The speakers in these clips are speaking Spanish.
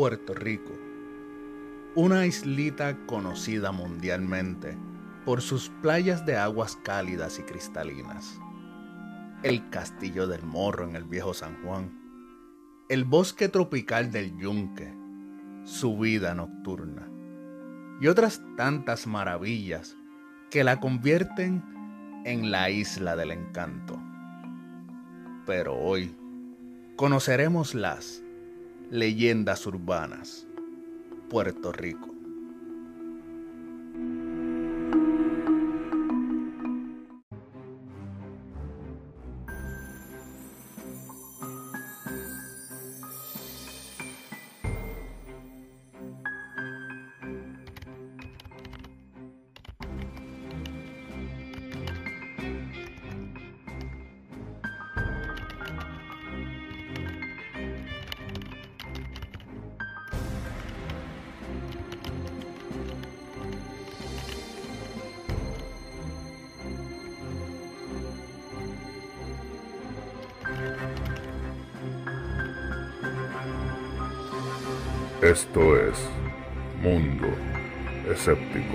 Puerto Rico, una islita conocida mundialmente por sus playas de aguas cálidas y cristalinas, el Castillo del Morro en el Viejo San Juan, el bosque tropical del Yunque, su vida nocturna y otras tantas maravillas que la convierten en la isla del encanto. Pero hoy conoceremos las leyendas urbanas, Puerto Rico. Esto es Mundo Escéptico.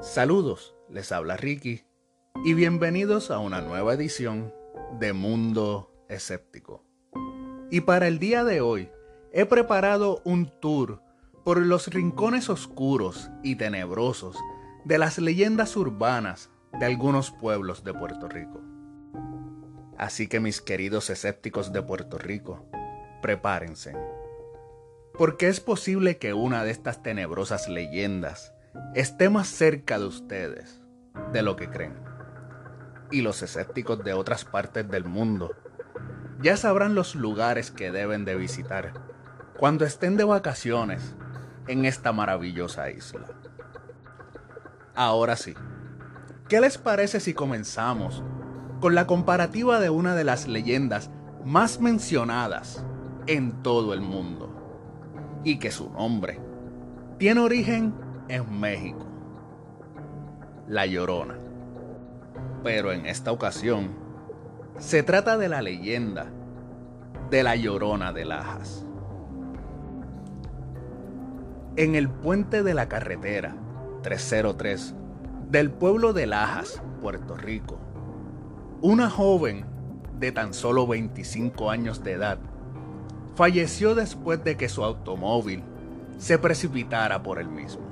Saludos, les habla Ricky y bienvenidos a una nueva edición de Mundo Escéptico. Y para el día de hoy he preparado un tour por los rincones oscuros y tenebrosos de las leyendas urbanas de algunos pueblos de Puerto Rico. Así que mis queridos escépticos de Puerto Rico, prepárense, porque es posible que una de estas tenebrosas leyendas esté más cerca de ustedes de lo que creen. Y los escépticos de otras partes del mundo ya sabrán los lugares que deben de visitar cuando estén de vacaciones en esta maravillosa isla. Ahora sí, ¿qué les parece si comenzamos con la comparativa de una de las leyendas más mencionadas en todo el mundo? Y que su nombre tiene origen en México. La Llorona. Pero en esta ocasión se trata de la leyenda de la Llorona de Lajas en el puente de la carretera 303 del pueblo de Lajas, Puerto Rico. Una joven de tan solo 25 años de edad falleció después de que su automóvil se precipitara por el mismo.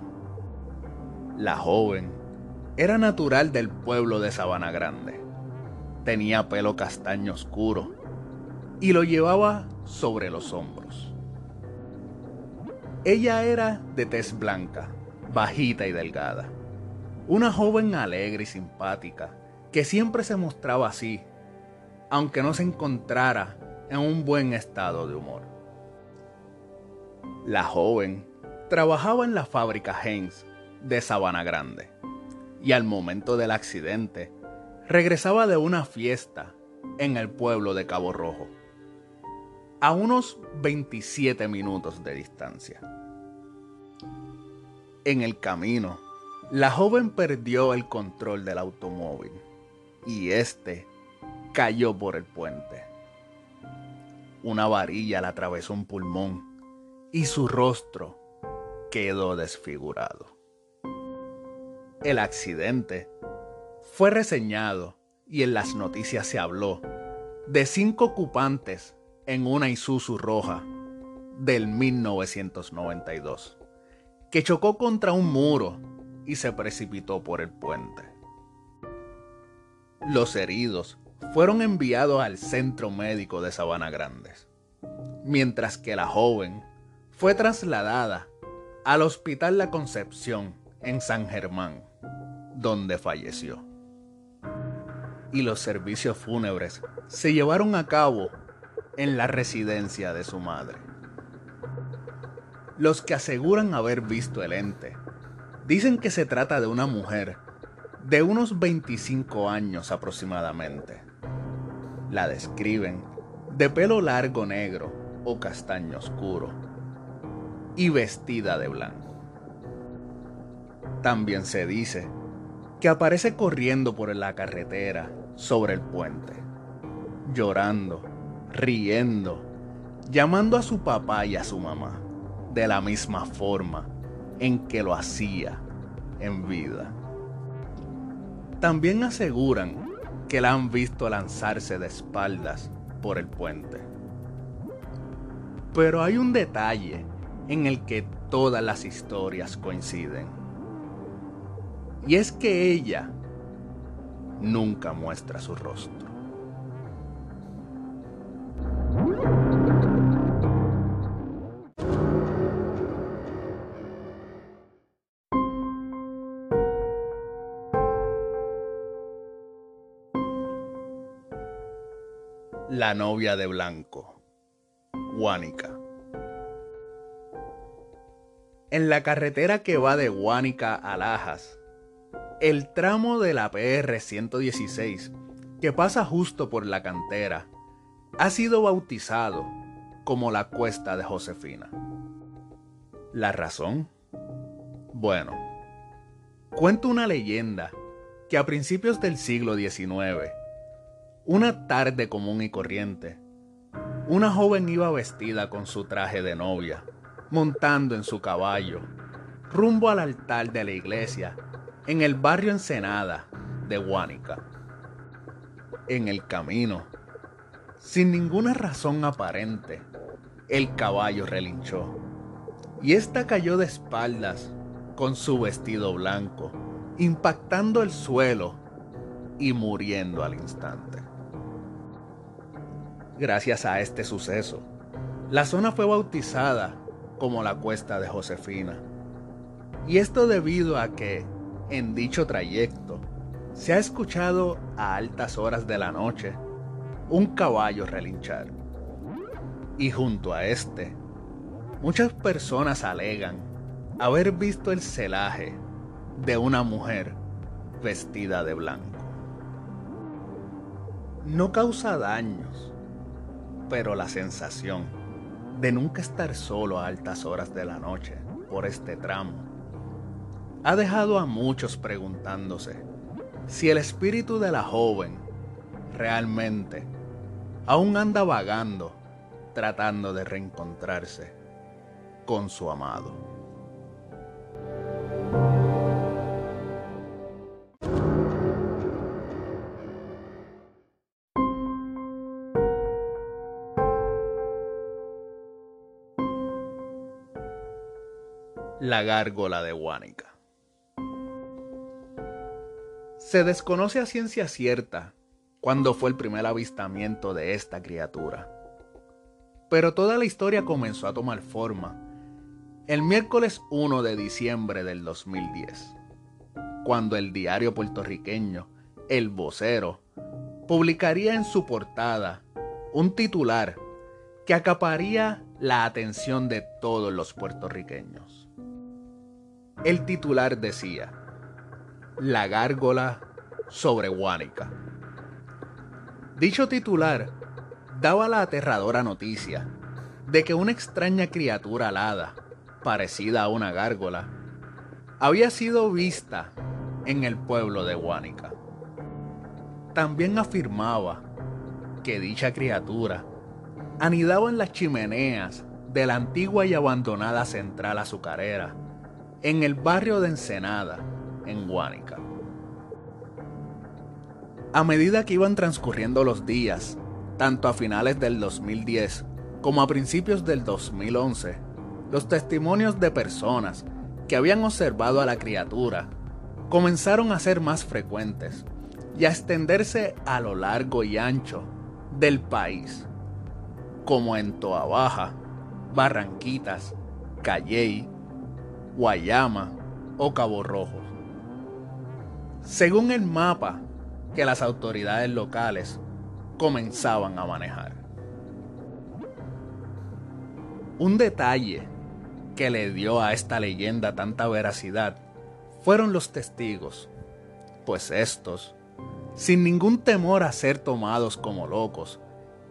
La joven era natural del pueblo de Sabana Grande. Tenía pelo castaño oscuro y lo llevaba sobre los hombros. Ella era de tez blanca, bajita y delgada. Una joven alegre y simpática, que siempre se mostraba así, aunque no se encontrara en un buen estado de humor. La joven trabajaba en la fábrica Heinz de Sabana Grande y al momento del accidente regresaba de una fiesta en el pueblo de Cabo Rojo a unos 27 minutos de distancia. En el camino, la joven perdió el control del automóvil y este cayó por el puente. Una varilla le atravesó un pulmón y su rostro quedó desfigurado. El accidente fue reseñado y en las noticias se habló de cinco ocupantes en una Isuzu roja del 1992, que chocó contra un muro y se precipitó por el puente. Los heridos fueron enviados al centro médico de Sabana Grandes, mientras que la joven fue trasladada al Hospital La Concepción en San Germán, donde falleció. Y los servicios fúnebres se llevaron a cabo en la residencia de su madre. Los que aseguran haber visto el ente dicen que se trata de una mujer de unos 25 años aproximadamente. La describen de pelo largo negro o castaño oscuro y vestida de blanco. También se dice que aparece corriendo por la carretera sobre el puente, llorando, riendo, llamando a su papá y a su mamá de la misma forma en que lo hacía en vida. También aseguran que la han visto lanzarse de espaldas por el puente. Pero hay un detalle en el que todas las historias coinciden. Y es que ella nunca muestra su rostro. La novia de blanco, Guánica. En la carretera que va de Guánica a Lajas, el tramo de la PR 116, que pasa justo por la cantera, ha sido bautizado como la Cuesta de Josefina. ¿La razón? Bueno, cuenta una leyenda que a principios del siglo XIX, una tarde común y corriente, una joven iba vestida con su traje de novia, montando en su caballo, rumbo al altar de la iglesia en el barrio Ensenada de Huánica. En el camino, sin ninguna razón aparente, el caballo relinchó y ésta cayó de espaldas con su vestido blanco, impactando el suelo y muriendo al instante. Gracias a este suceso, la zona fue bautizada como la cuesta de Josefina. Y esto debido a que, en dicho trayecto, se ha escuchado a altas horas de la noche un caballo relinchar. Y junto a este, muchas personas alegan haber visto el celaje de una mujer vestida de blanco. No causa daños, pero la sensación de nunca estar solo a altas horas de la noche por este tramo ha dejado a muchos preguntándose si el espíritu de la joven realmente aún anda vagando tratando de reencontrarse con su amado. La gárgola de Huánica. Se desconoce a ciencia cierta cuándo fue el primer avistamiento de esta criatura, pero toda la historia comenzó a tomar forma el miércoles 1 de diciembre del 2010, cuando el diario puertorriqueño El Vocero publicaría en su portada un titular que acaparía la atención de todos los puertorriqueños. El titular decía, La gárgola sobre Huánica. Dicho titular daba la aterradora noticia de que una extraña criatura alada, parecida a una gárgola, había sido vista en el pueblo de Huánica. También afirmaba que dicha criatura anidaba en las chimeneas de la antigua y abandonada central azucarera en el barrio de Ensenada, en Guánica. A medida que iban transcurriendo los días, tanto a finales del 2010 como a principios del 2011, los testimonios de personas que habían observado a la criatura comenzaron a ser más frecuentes y a extenderse a lo largo y ancho del país, como en Toa Baja, Barranquitas, Calley, Guayama o Cabo Rojo. Según el mapa que las autoridades locales comenzaban a manejar. Un detalle que le dio a esta leyenda tanta veracidad fueron los testigos, pues estos, sin ningún temor a ser tomados como locos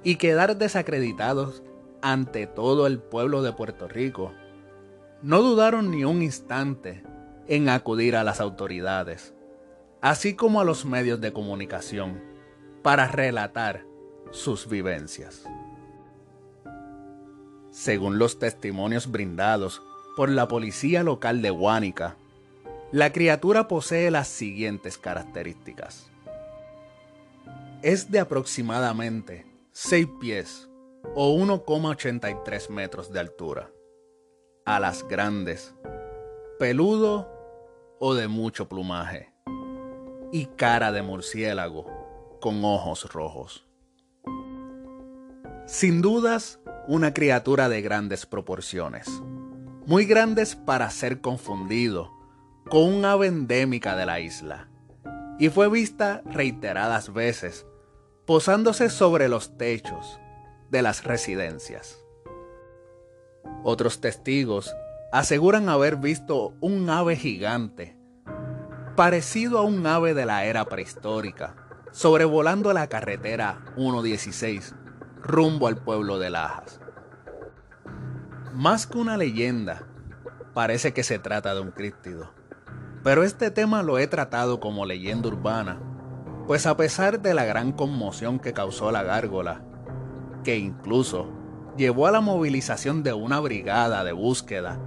y quedar desacreditados ante todo el pueblo de Puerto Rico, no dudaron ni un instante en acudir a las autoridades, así como a los medios de comunicación, para relatar sus vivencias. Según los testimonios brindados por la policía local de Huánica, la criatura posee las siguientes características. Es de aproximadamente 6 pies o 1,83 metros de altura. Alas grandes, peludo o de mucho plumaje. Y cara de murciélago con ojos rojos. Sin dudas, una criatura de grandes proporciones. Muy grandes para ser confundido con un ave endémica de la isla. Y fue vista reiteradas veces posándose sobre los techos de las residencias. Otros testigos aseguran haber visto un ave gigante, parecido a un ave de la era prehistórica, sobrevolando la carretera 116 rumbo al pueblo de Lajas. Más que una leyenda, parece que se trata de un críptido, pero este tema lo he tratado como leyenda urbana pues a pesar de la gran conmoción que causó la gárgola, que incluso llevó a la movilización de una brigada de búsqueda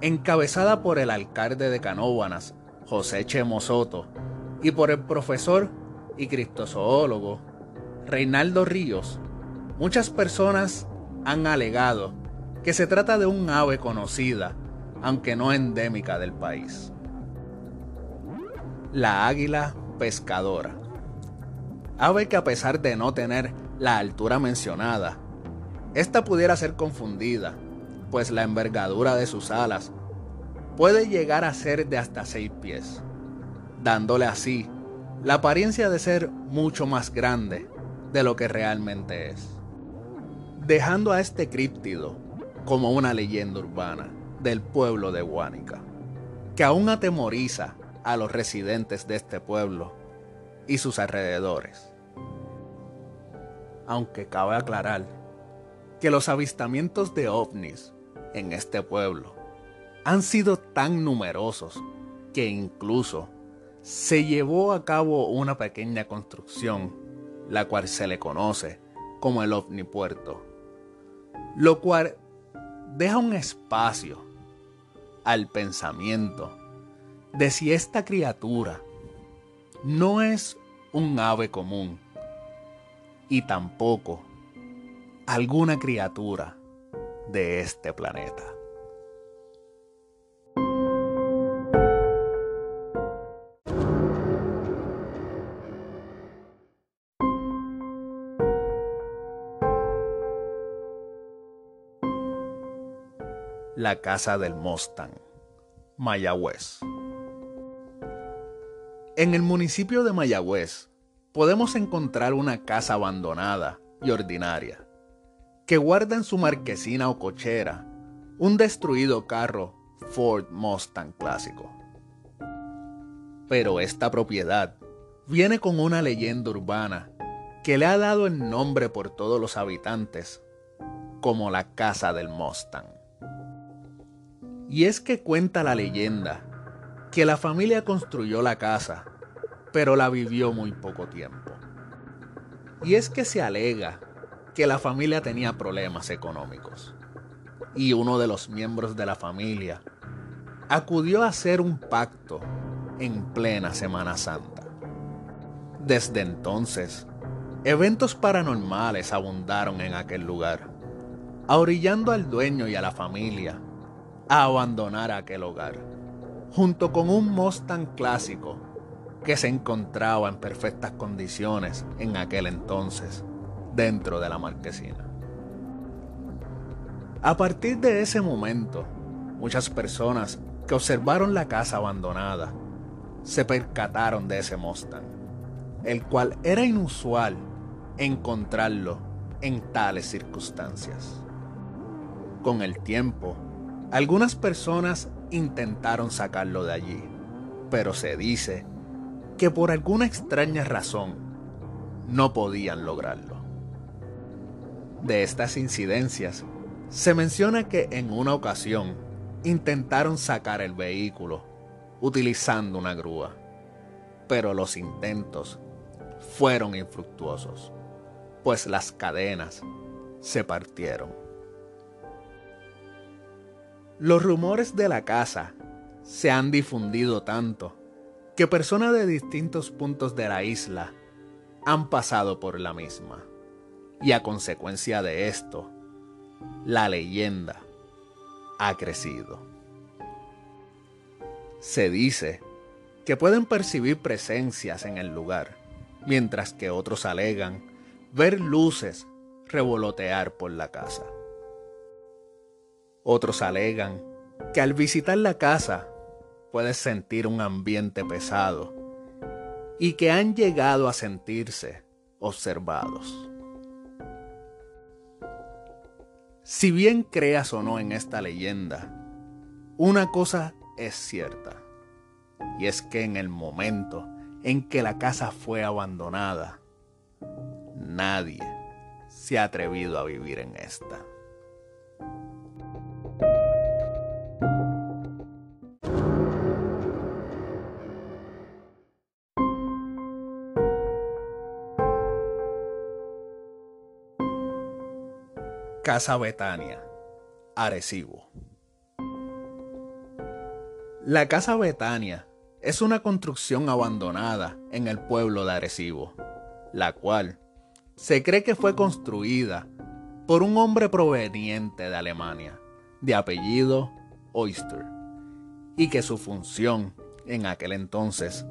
encabezada por el alcalde de Canóbanas, José Chemosoto, y por el profesor y cristozoólogo Reinaldo Ríos, muchas personas han alegado que se trata de un ave conocida, aunque no endémica del país. La águila pescadora ave que a pesar de no tener la altura mencionada, esta pudiera ser confundida, pues la envergadura de sus alas puede llegar a ser de hasta 6 pies, dándole así la apariencia de ser mucho más grande de lo que realmente es, dejando a este críptido como una leyenda urbana del pueblo de Huánica, que aún atemoriza a los residentes de este pueblo y sus alrededores. Aunque cabe aclarar que los avistamientos de ovnis en este pueblo han sido tan numerosos que incluso se llevó a cabo una pequeña construcción, la cual se le conoce como el ovni puerto, lo cual deja un espacio al pensamiento de si esta criatura no es un ave común, y tampoco alguna criatura de este planeta. La casa del Mustang, Mayagüez. En el municipio de Mayagüez podemos encontrar una casa abandonada y ordinaria, que guarda en su marquesina o cochera un destruido carro Ford Mustang clásico. Pero esta propiedad viene con una leyenda urbana que le ha dado el nombre por todos los habitantes como la casa del Mustang. Y es que cuenta la leyenda que la familia construyó la casa pero la vivió muy poco tiempo. Y es que se alega que la familia tenía problemas económicos. Y uno de los miembros de la familia acudió a hacer un pacto en plena Semana Santa. Desde entonces, eventos paranormales abundaron en aquel lugar, ahorillando al dueño y a la familia a abandonar aquel hogar, junto con un Mustang clásico que se encontraba en perfectas condiciones en aquel entonces dentro de la marquesina. A partir de ese momento, muchas personas que observaron la casa abandonada se percataron de ese Mustang, el cual era inusual encontrarlo en tales circunstancias. Con el tiempo, algunas personas intentaron sacarlo de allí, pero se dice que por alguna extraña razón no podían lograrlo. De estas incidencias, se menciona que en una ocasión intentaron sacar el vehículo, utilizando una grúa, pero los intentos fueron infructuosos, pues las cadenas se partieron. Los rumores de la casa se han difundido tanto que personas de distintos puntos de la isla han pasado por la misma. Y a consecuencia de esto, la leyenda ha crecido. Se dice que pueden percibir presencias en el lugar, mientras que otros alegan ver luces revolotear por la casa. Otros alegan que al visitar la casa puedes sentir un ambiente pesado y que han llegado a sentirse observados. Si bien creas o no en esta leyenda, una cosa es cierta, y es que en el momento en que la casa fue abandonada, nadie se ha atrevido a vivir en esta. Casa Betania, Arecibo. La Casa Betania es una construcción abandonada en el pueblo de Arecibo, la cual se cree que fue construida por un hombre proveniente de Alemania, de apellido Oyster, y que su función en aquel entonces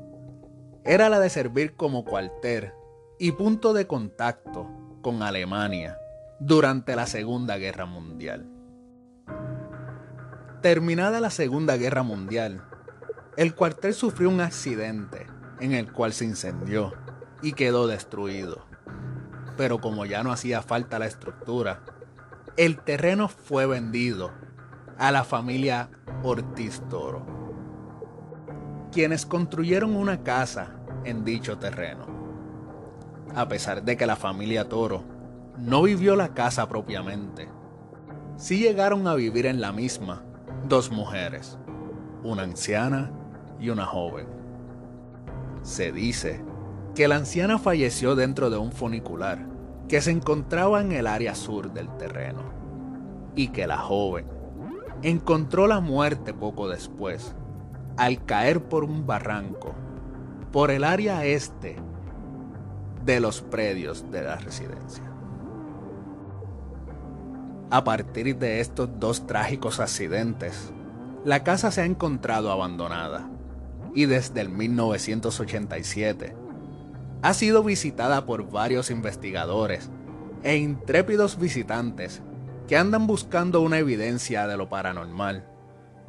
era la de servir como cuartel y punto de contacto con Alemania durante la Segunda Guerra Mundial. Terminada la Segunda Guerra Mundial, el cuartel sufrió un accidente en el cual se incendió y quedó destruido. Pero como ya no hacía falta la estructura, el terreno fue vendido a la familia Ortiz Toro, quienes construyeron una casa en dicho terreno. A pesar de que la familia Toro no vivió la casa propiamente. Sí llegaron a vivir en la misma dos mujeres, una anciana y una joven. Se dice que la anciana falleció dentro de un funicular que se encontraba en el área sur del terreno y que la joven encontró la muerte poco después al caer por un barranco por el área este de los predios de la residencia. A partir de estos dos trágicos accidentes, la casa se ha encontrado abandonada y desde el 1987 ha sido visitada por varios investigadores e intrépidos visitantes que andan buscando una evidencia de lo paranormal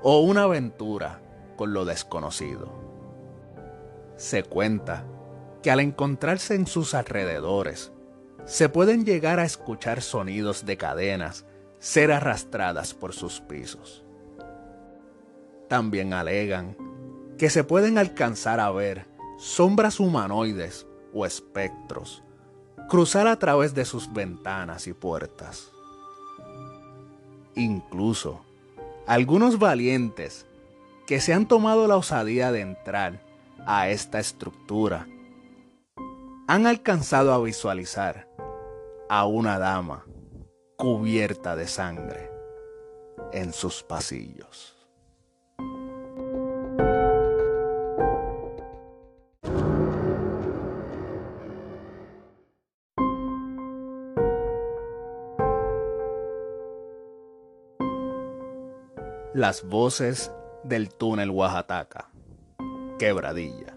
o una aventura con lo desconocido. Se cuenta que al encontrarse en sus alrededores, se pueden llegar a escuchar sonidos de cadenas ser arrastradas por sus pisos. También alegan que se pueden alcanzar a ver sombras humanoides o espectros cruzar a través de sus ventanas y puertas. Incluso algunos valientes que se han tomado la osadía de entrar a esta estructura han alcanzado a visualizar a una dama cubierta de sangre en sus pasillos. Las voces del túnel Oaxaca, Quebradilla.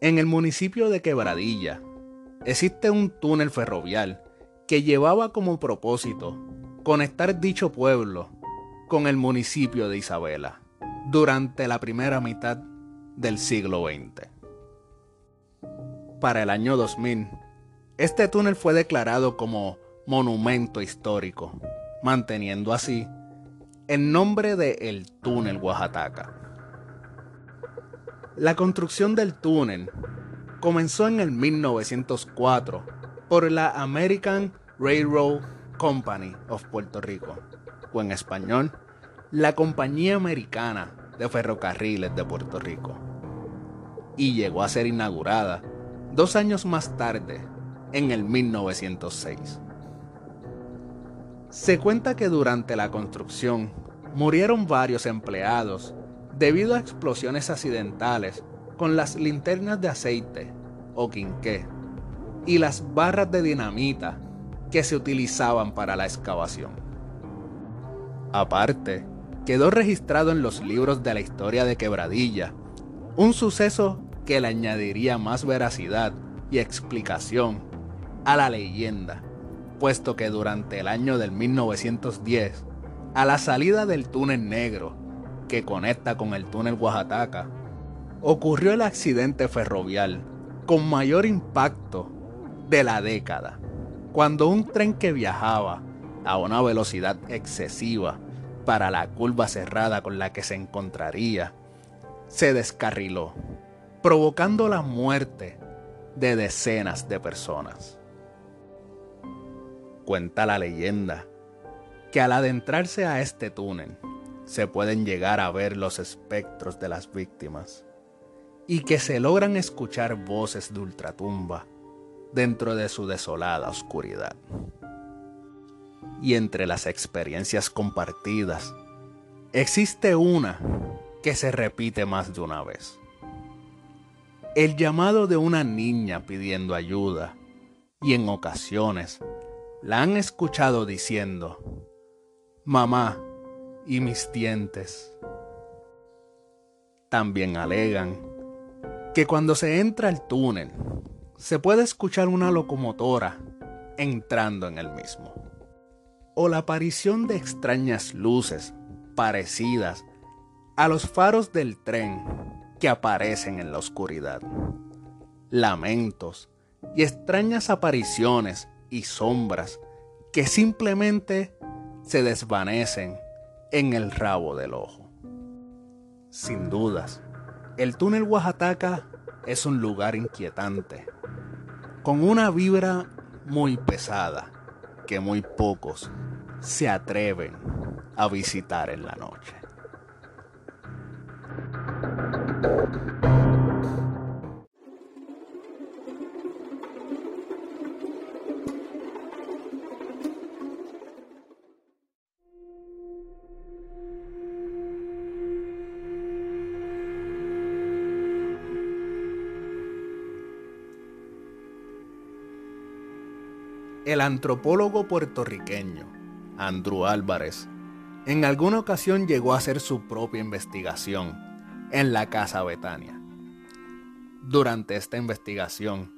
En el municipio de Quebradilla existe un túnel ferrovial que llevaba como propósito conectar dicho pueblo con el municipio de Isabela durante la primera mitad del siglo XX. Para el año 2000, este túnel fue declarado como monumento histórico, manteniendo así el nombre de el túnel Oaxaca. La construcción del túnel comenzó en el 1904 por la American Railroad Company of Puerto Rico, o en español, la Compañía Americana de ferrocarriles de Puerto Rico y llegó a ser inaugurada dos años más tarde, en el 1906. Se cuenta que durante la construcción murieron varios empleados debido a explosiones accidentales con las linternas de aceite o quinqué y las barras de dinamita que se utilizaban para la excavación. Aparte, quedó registrado en los libros de la historia de Quebradilla un suceso que le añadiría más veracidad y explicación a la leyenda, puesto que durante el año del 1910, a la salida del túnel negro que conecta con el túnel Oaxaca, ocurrió el accidente ferrovial con mayor impacto de la década, cuando un tren que viajaba a una velocidad excesiva para la curva cerrada con la que se encontraría, se descarriló, provocando la muerte de decenas de personas. Cuenta la leyenda que al adentrarse a este túnel se pueden llegar a ver los espectros de las víctimas y que se logran escuchar voces de ultratumba dentro de su desolada oscuridad. Y entre las experiencias compartidas, existe una que se repite más de una vez. El llamado de una niña pidiendo ayuda y en ocasiones la han escuchado diciendo, mamá y mis dientes. También alegan que cuando se entra al túnel se puede escuchar una locomotora entrando en el mismo. O la aparición de extrañas luces parecidas a los faros del tren que aparecen en la oscuridad. Lamentos y extrañas apariciones y sombras que simplemente se desvanecen en el rabo del ojo. Sin dudas, el túnel Oaxaca es un lugar inquietante con una vibra muy pesada que muy pocos se atreven a visitar en la noche. Antropólogo puertorriqueño Andrew Álvarez en alguna ocasión llegó a hacer su propia investigación en la Casa Betania. Durante esta investigación,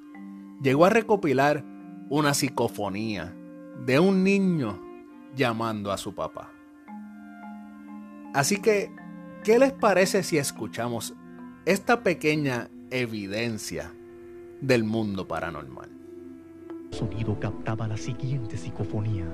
llegó a recopilar una psicofonía de un niño llamando a su papá. Así que, ¿qué les parece si escuchamos esta pequeña evidencia del mundo paranormal? Sonido captaba la siguiente psicofonía.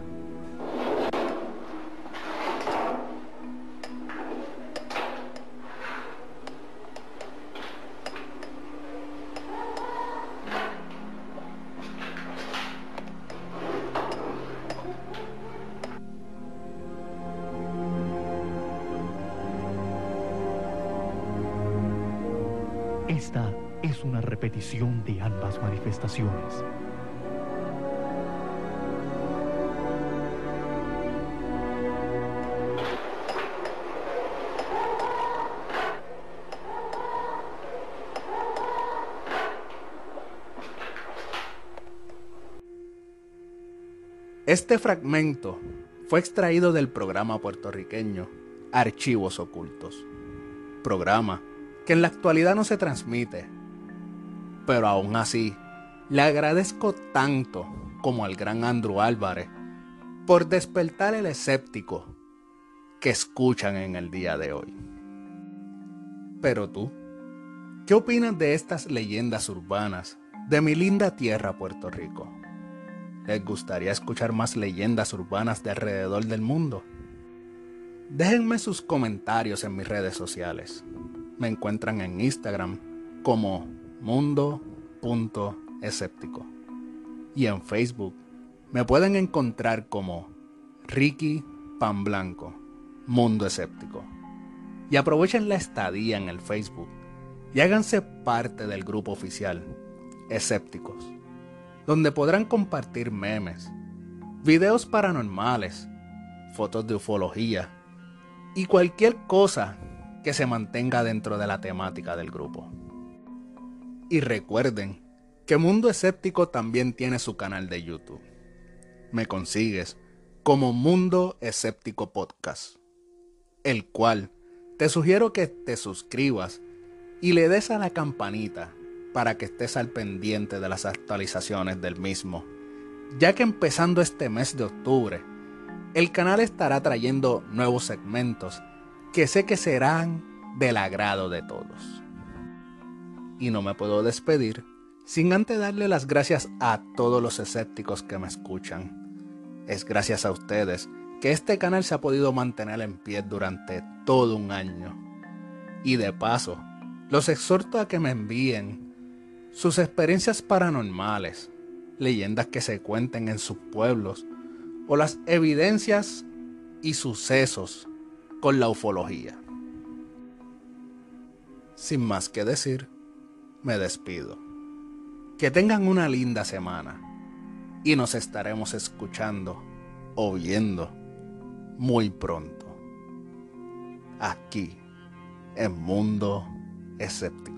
Este fragmento fue extraído del programa puertorriqueño Archivos Ocultos, programa que en la actualidad no se transmite, pero aún así le agradezco tanto como al gran Andrew Álvarez por despertar el escéptico que escuchan en el día de hoy. Pero tú, ¿qué opinas de estas leyendas urbanas de mi linda tierra Puerto Rico? ¿Les gustaría escuchar más leyendas urbanas de alrededor del mundo? Déjenme sus comentarios en mis redes sociales. Me encuentran en Instagram como mundo.escéptico y en Facebook me pueden encontrar como Ricky Pan Blanco, Mundo Escéptico. y aprovechen la estadía en el Facebook y háganse parte del grupo oficial, Escépticos, donde podrán compartir memes, videos paranormales, fotos de ufología y cualquier cosa que se mantenga dentro de la temática del grupo. Y recuerden que Mundo Escéptico también tiene su canal de YouTube. Me consigues como Mundo Escéptico Podcast, el cual te sugiero que te suscribas y le des a la campanita para que estés al pendiente de las actualizaciones del mismo, ya que empezando este mes de octubre, el canal estará trayendo nuevos segmentos que sé que serán del agrado de todos. Y no me puedo despedir sin antes darle las gracias a todos los escépticos que me escuchan. Es gracias a ustedes que este canal se ha podido mantener en pie durante todo un año. Y de paso, los exhorto a que me envíen sus experiencias paranormales, leyendas que se cuenten en sus pueblos o las evidencias y sucesos con la ufología. Sin más que decir, me despido. Que tengan una linda semana y nos estaremos escuchando o viendo muy pronto. Aquí, en Mundo Escéptico.